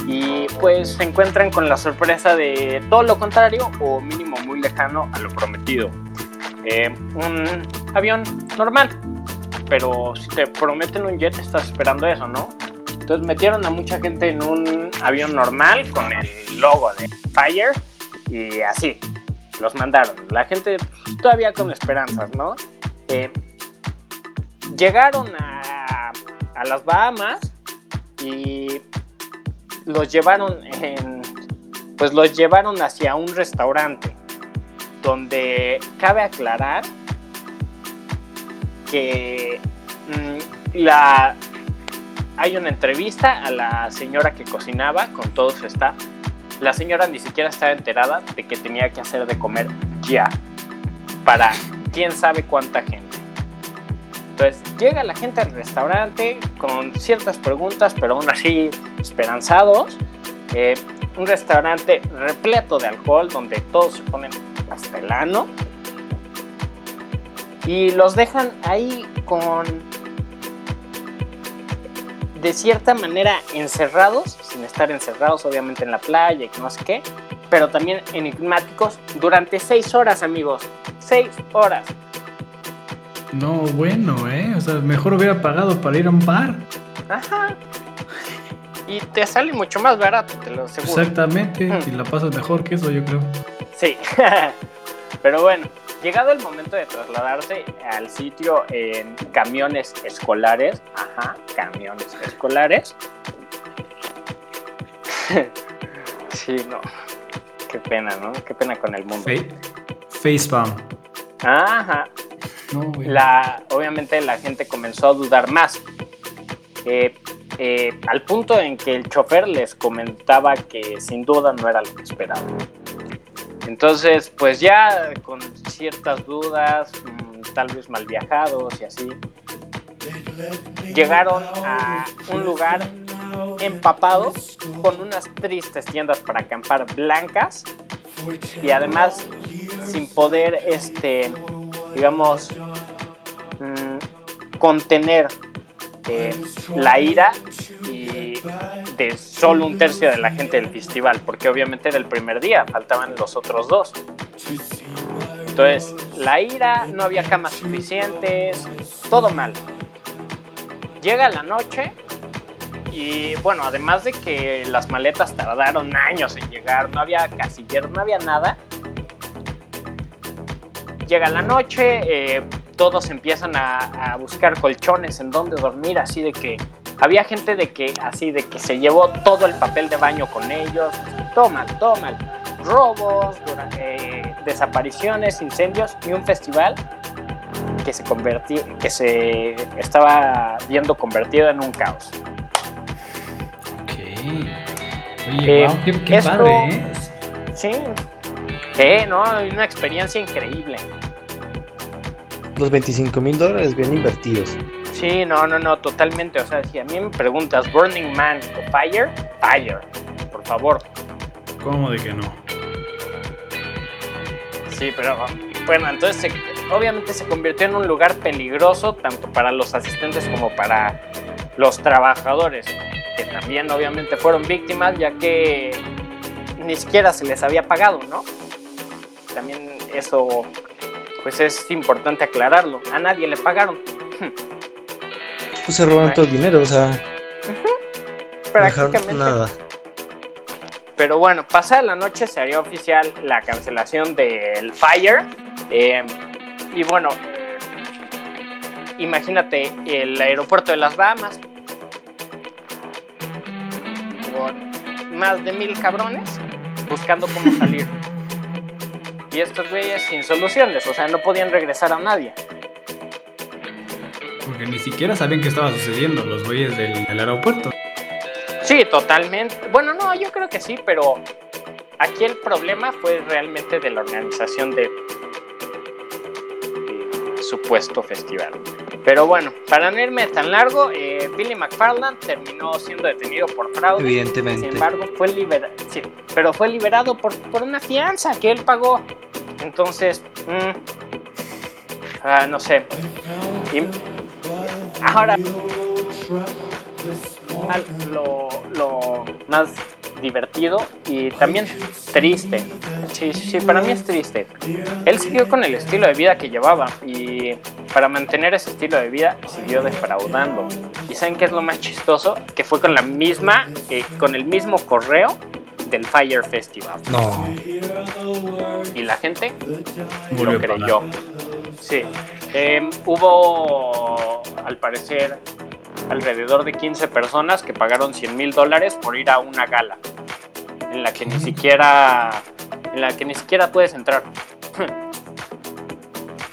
y pues se encuentran con la sorpresa de todo lo contrario o mínimo muy lejano a lo prometido. Eh, un avión normal, pero si te prometen un jet estás esperando eso, ¿no? Entonces metieron a mucha gente en un avión normal con el logo de Fire y así, los mandaron. La gente todavía con esperanzas, ¿no? Eh, llegaron a, a las Bahamas y los llevaron en, pues los llevaron hacia un restaurante donde cabe aclarar que mm, la hay una entrevista a la señora que cocinaba con todo su. La señora ni siquiera estaba enterada de que tenía que hacer de comer ya para quién sabe cuánta gente. Entonces llega la gente al restaurante con ciertas preguntas, pero aún así esperanzados. Eh, un restaurante repleto de alcohol donde todos se ponen hasta el ano. Y los dejan ahí con de cierta manera encerrados, sin estar encerrados obviamente en la playa y no sé qué, pero también enigmáticos durante seis horas, amigos. Seis horas. No, bueno, ¿eh? O sea, mejor hubiera pagado para ir a un bar. Ajá. Y te sale mucho más barato, te lo aseguro. Exactamente, y la pasas mejor que eso, yo creo. Sí, pero bueno, llegado el momento de trasladarse al sitio en camiones escolares, ajá, camiones escolares. sí, no. Qué pena, ¿no? Qué pena con el mundo. Facepalm. Ajá. la, obviamente la gente comenzó a dudar más. Eh, eh, al punto en que el chofer les comentaba que sin duda no era lo que esperaban. Entonces, pues ya con ciertas dudas, mm, tal vez mal viajados y así, llegaron a un lugar empapados con unas tristes tiendas para acampar blancas y además sin poder, este, digamos, mm, contener eh, la ira de solo un tercio de la gente del festival, porque obviamente era el primer día, faltaban los otros dos. Entonces, la ira, no había camas suficientes, todo mal. Llega la noche y bueno, además de que las maletas tardaron años en llegar, no había casillero, no había nada. Llega la noche, eh, todos empiezan a, buscar colchones en donde dormir, así de que había gente de que así de que se llevó todo el papel de baño con ellos, toma, toma, robos, eh, desapariciones, incendios y un festival que se convirtió, que se estaba viendo convertido en un caos. Ok. Oye, eh, qué, padre, ¿eh? Sí. Sí, no, una experiencia increíble los 25 mil dólares bien invertidos. Sí, no, no, no, totalmente. O sea, si a mí me preguntas Burning Man o Fire, Fire, por favor. ¿Cómo de que no? Sí, pero bueno, entonces obviamente se convirtió en un lugar peligroso tanto para los asistentes como para los trabajadores, que también obviamente fueron víctimas ya que ni siquiera se les había pagado, ¿no? También eso pues es importante aclararlo. A nadie le pagaron. Pues se roban todo el dinero, o sea. Prácticamente. Nada. Pero bueno, pasada la noche se haría oficial la cancelación del Fire. Eh, y bueno, imagínate el aeropuerto de las Bahamas. Con más de mil cabrones buscando cómo salir. Y estos güeyes sin soluciones, o sea, no podían regresar a nadie. Porque ni siquiera sabían qué estaba sucediendo los güeyes del, aeropuerto. Sí, totalmente. Bueno, no, yo creo que sí, pero aquí el problema fue realmente de la organización de supuesto festival. Pero bueno, para no irme tan largo, eh, Billy McFarland terminó siendo detenido por fraude. Evidentemente. Sin embargo, fue liberado. Sí, pero fue liberado por, por una fianza que él pagó. Entonces, mm, ah, no sé. Ahora, lo, lo, más divertido y también triste. Sí, sí, para mí es triste. Él siguió con el estilo de vida que llevaba y para mantener ese estilo de vida siguió defraudando. ¿Y saben qué es lo más chistoso? Que fue con la misma, eh, con el mismo correo del Fire Festival. No. Y la gente lo creyó. Sí. Em, hubo, al parecer, alrededor de 15 personas que pagaron 100 mil dólares por ir a una gala en la que ni siquiera en la que ni siquiera puedes entrar.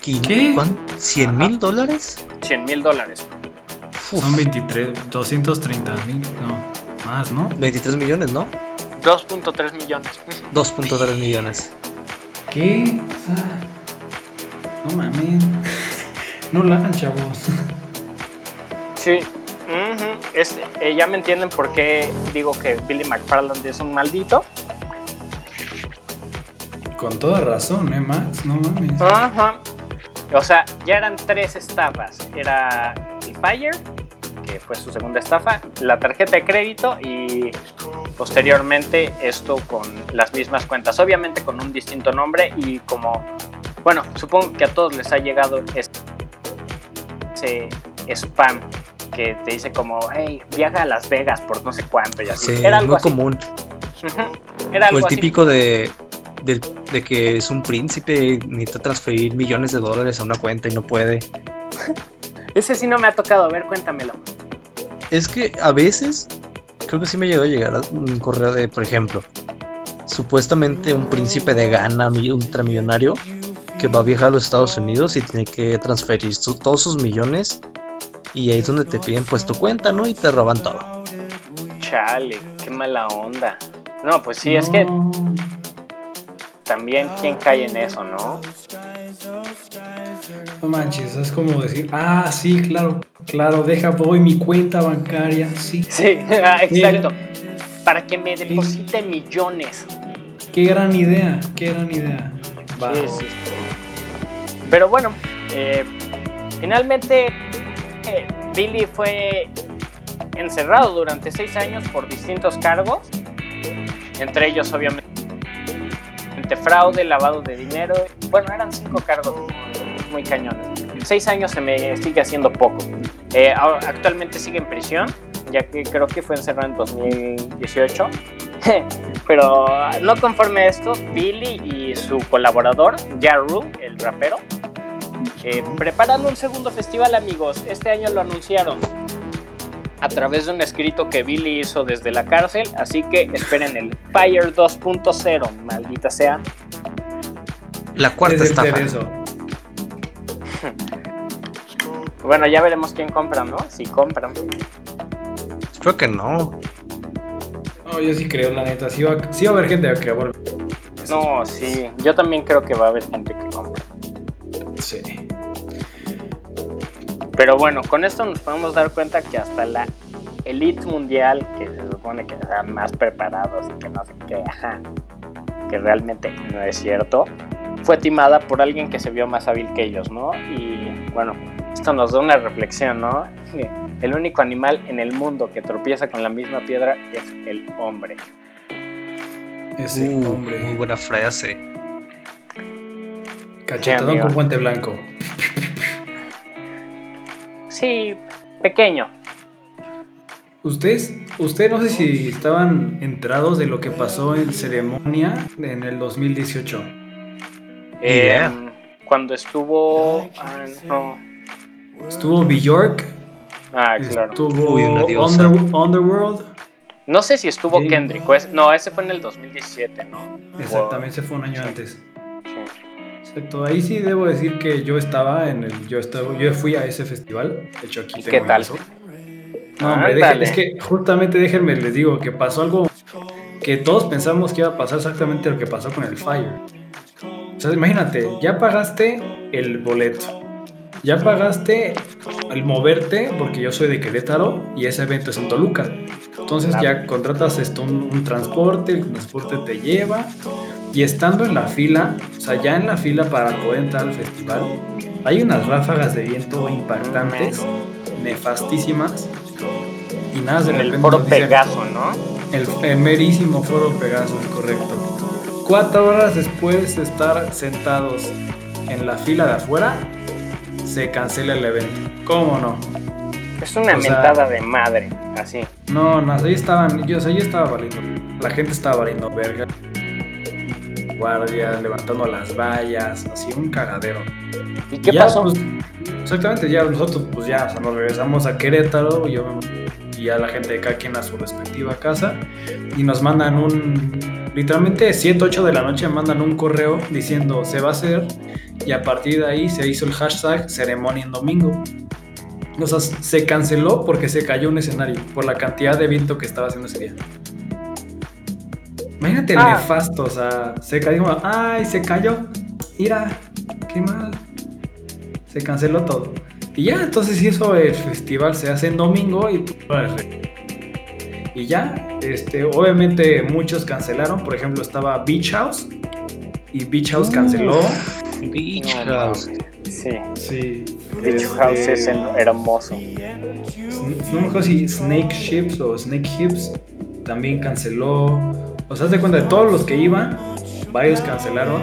¿Qué? ¿100 mil dólares? 100 mil dólares. Son 23, 230 mil, no, más, ¿no? 23 millones, ¿no? 2.3 millones. 2.3 millones. ¿Qué? No mames. No la hagan, chavos. Sí. Eh, ya me entienden por qué digo que Billy McFarland es un maldito. Con toda razón, ¿eh, Max? No mames. Ajá. O sea, ya eran tres estafas. Era el Fire, que fue su segunda estafa, la tarjeta de crédito y posteriormente esto con las mismas cuentas, obviamente con un distinto nombre y como, bueno, supongo que a todos les ha llegado ese spam que te dice como, hey, viaja a Las Vegas por no sé cuánto y así. Era algo muy común. Era algo o el típico de, de, que es un príncipe, necesita transferir millones de dólares a una cuenta y no puede. Ese sí no me ha tocado, a ver, cuéntamelo. Es que a veces, creo que sí me llegó a llegar un correo de, por ejemplo, supuestamente un príncipe de Ghana, ultramillonario, que va a viajar a los Estados Unidos y tiene que transferir todos sus millones y ahí es donde te piden pues tu cuenta, ¿no? Y te roban todo. Chale, qué mala onda. No, pues sí, es que también quién cae en eso, ¿no? No manches, es como decir, ah, sí, claro, claro, deja, voy mi cuenta bancaria, sí. Sí, ah, exacto. Para que me deposite millones. Qué gran idea, qué gran idea. Sí, Pero bueno, eh, finalmente eh, Billy fue encerrado durante seis años por distintos cargos, entre ellos obviamente fraude, lavado de dinero. Bueno, eran cinco cargos muy cañones. Seis años se me sigue haciendo poco. Eh, actualmente sigue en prisión, ya que creo que fue encerrado en 2018. Pero no conforme a esto, Billy y su colaborador, Jaru, el rapero, eh, preparan un segundo festival, amigos. Este año lo anunciaron a través de un escrito que Billy hizo desde la cárcel, así que esperen el Fire 2.0, maldita sea. La cuarta estafa. bueno, ya veremos quién compra, ¿no? Si compran. Creo que no. No, yo sí creo, la neta. Sí va, a haber gente que va No, sí. Yo también creo que va a haber gente que compra. Sí. Pero bueno, con esto nos podemos dar cuenta que hasta la elite mundial, que se supone que están más preparados y que no sé qué, ajá, que realmente no es cierto, fue timada por alguien que se vio más hábil que ellos, ¿no? Y bueno, esto nos da una reflexión, ¿no? El único animal en el mundo que tropieza con la misma piedra es el hombre. Ese uh, hombre. Muy buena frase. Cachetado con guante blanco. Sí, pequeño. Ustedes, usted no sé si estaban enterados de lo que pasó en ceremonia en el 2018. Eh, cuando estuvo. Ah, no. Estuvo Bjork. Ah, claro. Estuvo Underworld. No sé si estuvo Kendrick. no, ese fue en el 2017, ¿no? Exactamente, ese fue un año antes. Exacto, ahí sí debo decir que yo estaba en el, yo estaba, yo fui a ese festival, de hecho aquí ¿Qué tal? No, hombre, es que justamente déjenme les digo que pasó algo que todos pensamos que iba a pasar exactamente lo que pasó con el Fire. O sea, imagínate, ya pagaste el boleto, ya pagaste el moverte, porque yo soy de Querétaro y ese evento es en Toluca. Entonces ya contratas esto, un transporte, el transporte te lleva, y estando en la fila, o sea, ya en la fila para poder entrar al festival, hay unas ráfagas de viento impactantes, nefastísimas. Y nada, de El foro Pegaso, ¿no? El merísimo foro Pegaso, correcto. Cuatro horas después de estar sentados en la fila de afuera, se cancela el evento. ¿Cómo no? Es una mentada de madre, así. No, no, ahí estaban, yo, o sea, estaba valiendo. La gente estaba valiendo verga guardias, levantando las vallas, así un cagadero. ¿Y qué pasó? Pues, exactamente, ya nosotros pues ya, o sea, nos regresamos a Querétaro y, y a la gente de cada quien a su respectiva casa y nos mandan un, literalmente 7, 8 de la noche mandan un correo diciendo se va a hacer y a partir de ahí se hizo el hashtag ceremonia en domingo. O sea, se canceló porque se cayó un escenario por la cantidad de viento que estaba haciendo ese día. Imagínate el ah. nefasto, o sea, se cayó, ay, se cayó, mira, qué mal. Se canceló todo. Y ya, entonces hizo el festival se hace en domingo y y ya, este, obviamente muchos cancelaron, por ejemplo estaba Beach y Beach House canceló. Beach House. Sí. Sí. Beach House es hermoso. No me acuerdo si Snake Ships o Snake Hips también canceló. O sea, de cuenta de todos los que iban, varios cancelaron,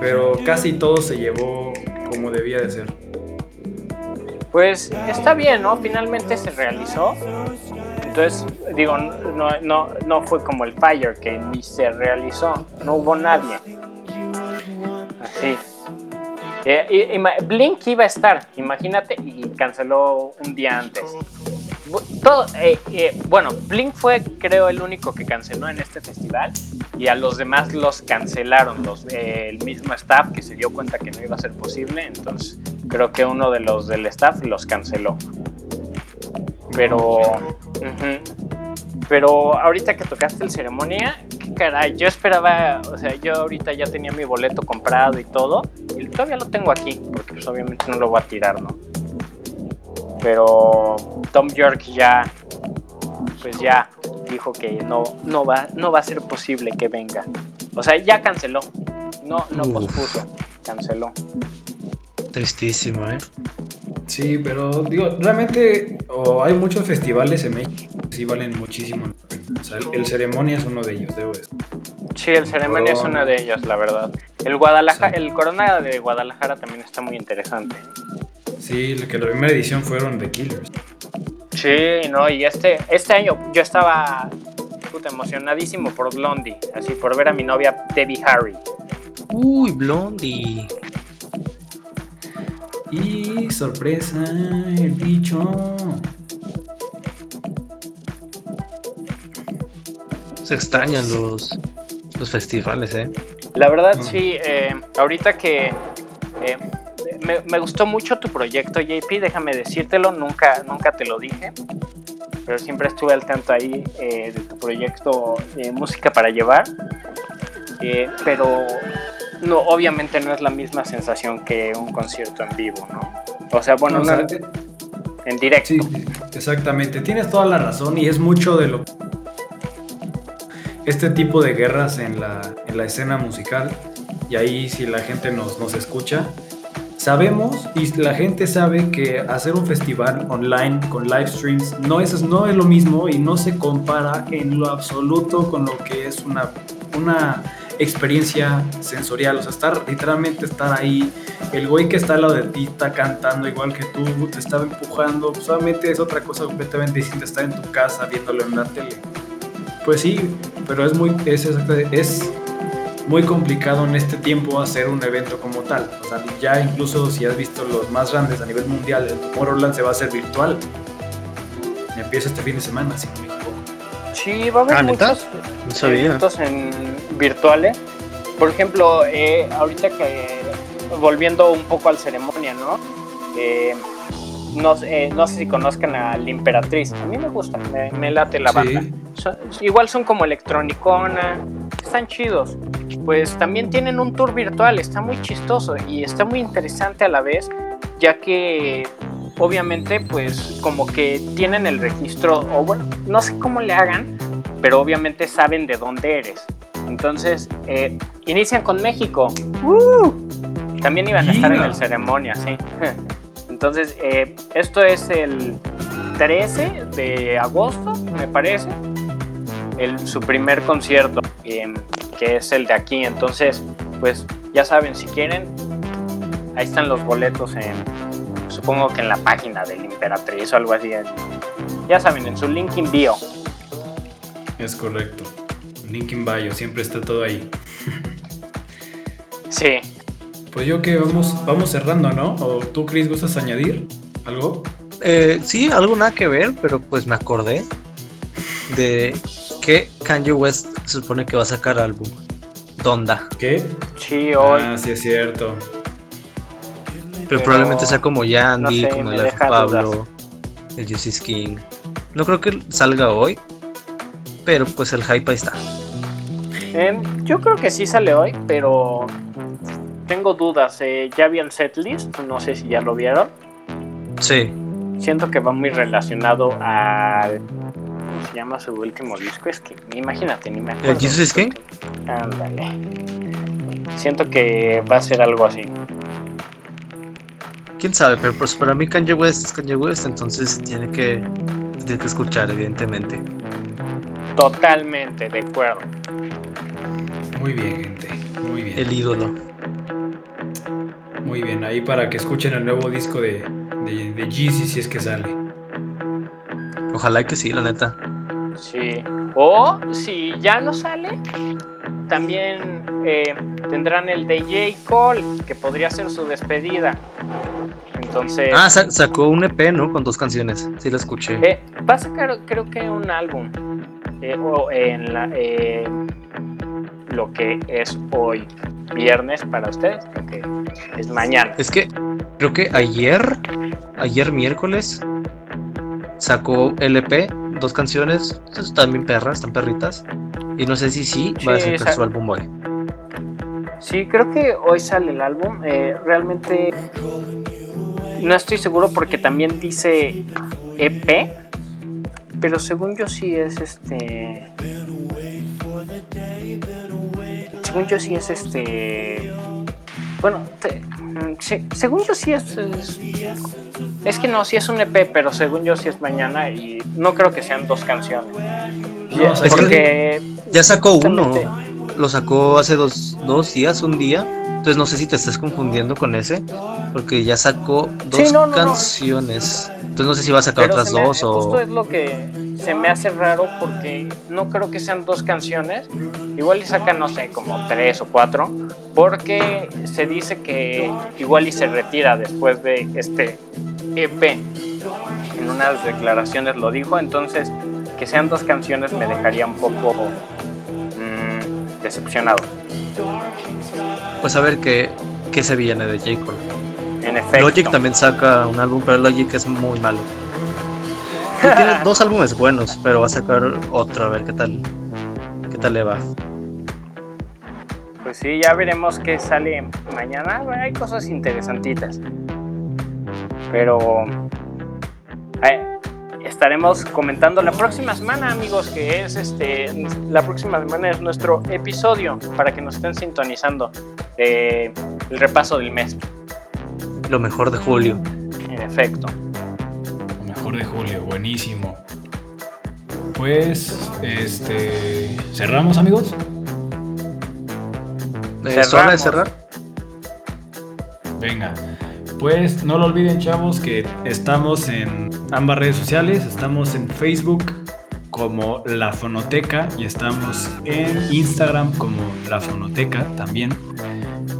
pero casi todo se llevó como debía de ser. Pues está bien, ¿no? Finalmente se realizó. Entonces, digo, no, no, no fue como el Fire, que ni se realizó, no hubo nadie. Así. Eh, Blink iba a estar, imagínate, y canceló un día antes. Todo, eh, eh, bueno, Blink fue, creo, el único que canceló en este festival y a los demás los cancelaron, los, el mismo staff que se dio cuenta que no iba a ser posible, entonces creo que uno de los del staff los canceló. Pero, pero ahorita que tocaste el ceremonia, caray, yo esperaba, o sea, yo ahorita ya tenía mi boleto comprado y todo, y todavía lo tengo aquí, porque pues obviamente no lo voy a tirar, ¿no? Pero Tom York ya, pues ya dijo que no, no, va, no va a ser posible que venga. O sea, ya canceló, no, no pospuso, canceló. Tristísimo, ¿eh? Sí, pero digo, realmente hay muchos festivales en México que sí valen muchísimo. O sea, el, Ceremonia es uno de ellos, debo decir. Sí, el Ceremonia es uno de ellos, la verdad. El Guadalajara, el Corona de Guadalajara también está muy interesante. Sí, que la primera edición fueron The Killers. Sí, no, y este, este año yo estaba puta, emocionadísimo por Blondie, así por ver a mi novia Debbie Harry. Uy, Blondie. Y sorpresa, el bicho. Se extrañan los, los festivales, ¿eh? La verdad, sí. Eh, ahorita que eh, me, gustó mucho tu proyecto, JP, déjame decírtelo, nunca, nunca te lo dije, pero siempre estuve al tanto ahí eh, de tu proyecto de música para llevar. pero no, obviamente no es la misma sensación que un concierto en vivo, ¿no? O sea, bueno, en directo. Sí, exactamente. Tienes toda la razón y es mucho de lo este tipo de guerras en la, en la escena musical y ahí si la gente nos, nos escucha, sabemos y la gente sabe que hacer un festival online con live streams no es, no es lo mismo y no se compara en lo absoluto con lo que es una, una experiencia sensorial, o sea, estar literalmente estar ahí, el güey que está al lado de ti está cantando igual que tú, te está empujando, solamente es otra cosa completamente distinta estar en tu casa viéndolo en la tele. Pues sí, pero es muy, es, es muy complicado en este tiempo hacer un evento como tal. O sea, ya incluso si has visto los más grandes a nivel mundial, el Tomorrowland se va a hacer virtual. Empieza este fin de semana, si no me. Sí, va a haber ah, muchos eventos en virtuales. Por ejemplo, eh, ahorita que volviendo un poco al ceremonia, ¿no? Eh, no, eh, no, sé si conozcan a la Imperatriz. A mí me gusta, me, late la banda. igual son como electronicona, están chidos. Pues también tienen un tour virtual, está muy chistoso y está muy interesante a la vez, ya que obviamente pues como que tienen el registro, o bueno, no sé cómo le hagan, pero obviamente saben de dónde eres. Entonces, eh, inician con México. ¡Uh! También iban a estar en la ceremonia, sí. Entonces, eh, esto es el 13 de agosto, me parece, el, su primer concierto, em, que es el de aquí. Entonces, pues ya saben, si quieren, ahí están los boletos en, supongo que en la página del Imperatriz o algo así. Ya saben, en su link in bio. Es correcto. Link in bio, siempre está todo ahí. sí. Pues yo que vamos, vamos cerrando, ¿no? ¿O tú, Chris, gustas añadir algo? Eh, sí, algo nada que ver, pero pues me acordé de que Kanye West se supone que va a sacar álbum. Donda. ¿Qué? Sí, hoy. Ah, sí es cierto. Pero, probablemente sea como Yandy, como el Pablo, el Juicy King. No creo que salga hoy, pero pues el hype ahí está. Em, yo creo que sí sale hoy, pero tengo dudas. Eh, ya vi el setlist, no sé si ya lo vieron. Sí. Siento que va muy relacionado al. ¿Cómo se llama su último disco? Es que, imagínate, ni me acuerdo. ¿El Jesus King? Ándale. Siento que va a ser algo así. Quién sabe, pero pues para mí Kanye West es Kanye West, entonces tiene que, tiene que escuchar, evidentemente. Totalmente, de acuerdo. Muy bien, gente. Muy bien. El ídolo. Muy bien, ahí para que escuchen el nuevo disco de, de, de Jeezy si es que sale. Ojalá que sí, la neta. Sí. O si ya no sale, también eh, tendrán el de J. Cole, que podría ser su despedida. Entonces. Ah, sa- sacó un EP, ¿no? Con dos canciones. Sí, la escuché. eh, va a sacar, creo que un álbum. eh, o en la, eh, lo que es hoy viernes para ustedes, creo que es mañana. Es que creo que ayer, ayer miércoles, sacó LP, dos canciones. Están bien perras, están perritas. Y no sé si sí va a sacar sa- su álbum hoy. Sí, creo que hoy sale el álbum. eh, realmente no estoy seguro porque también dice EP, pero según yo sí es este. Según yo sí es este. Bueno, te- mm, según yo sí es, es. es que no, sí es un EP, pero según yo sí es mañana y no creo que sean dos canciones. Que- porque Ya sacó uno. Lo sacó hace dos, dos días, un día. Entonces no sé si te estás confundiendo con ese. Porque ya sacó dos Sí, no, no, no. canciones. Entonces no sé si va a sacar Pero otras me- dos o. es lo que se me hace raro porque no creo que sean dos canciones. Igual y sacan, no sé, como tres o cuatro. Porque se dice que igual y se retira después de este EP. En unas declaraciones lo dijo. Entonces, que sean dos canciones me dejaría un poco mm, decepcionado. Pues a ver qué, qué se viene de J. Cole. En efecto. Logic también saca un álbum, pero Logic es muy malo. Tiene dos álbumes buenos, pero va a sacar otro a ver qué tal. ¿Qué tal le va? Pues sí, ya veremos qué sale mañana. Bueno, hay cosas interesantitas. Pero eh, estaremos comentando la próxima semana, amigos, que es este la próxima semana es nuestro episodio para que nos estén sintonizando eh, el repaso del mes. Lo mejor de julio. En efecto. Lo mejor de julio, buenísimo. Pues, este. ¿Cerramos, amigos? ¿Es hora de cerrar? Venga. Pues no lo olviden, chavos, que estamos en ambas redes sociales. Estamos en Facebook como La Fonoteca y estamos en Instagram como La Fonoteca también.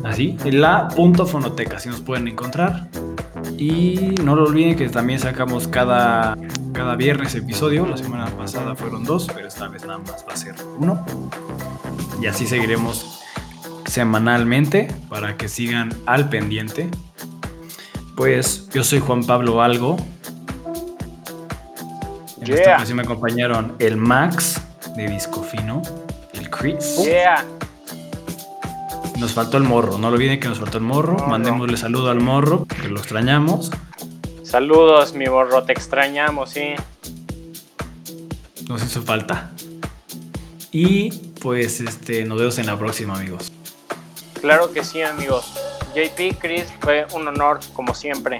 Así, la punto fonoteca, si nos pueden encontrar. Y no lo olviden que también sacamos cada, cada viernes episodio. La semana pasada fueron dos, pero esta vez nada más va a ser uno. Y así seguiremos semanalmente para que sigan al pendiente. Pues yo soy Juan Pablo Algo. En esta Yeah. ocasión me acompañaron el Max de Disco Fino, el Chris. Yeah. Nos faltó el morro, no lo olviden que nos faltó el morro. No, Mandémosle saludo al morro, que lo extrañamos. Saludos, mi borro, te extrañamos, sí. Nos hizo falta. Y pues este, nos vemos en la próxima, amigos. Claro que sí, amigos. JP, Chris, fue un honor, como siempre,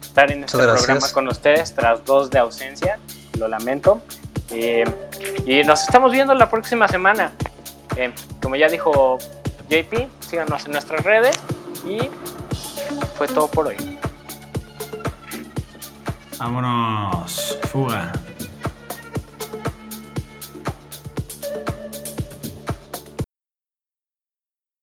estar en este gracias. programa con ustedes tras dos de ausencia. Lo lamento. Eh, y nos estamos viendo la próxima semana. Eh, como ya dijo JP, síganos en nuestras redes. Y fue todo por hoy. Vámonos. Fuga.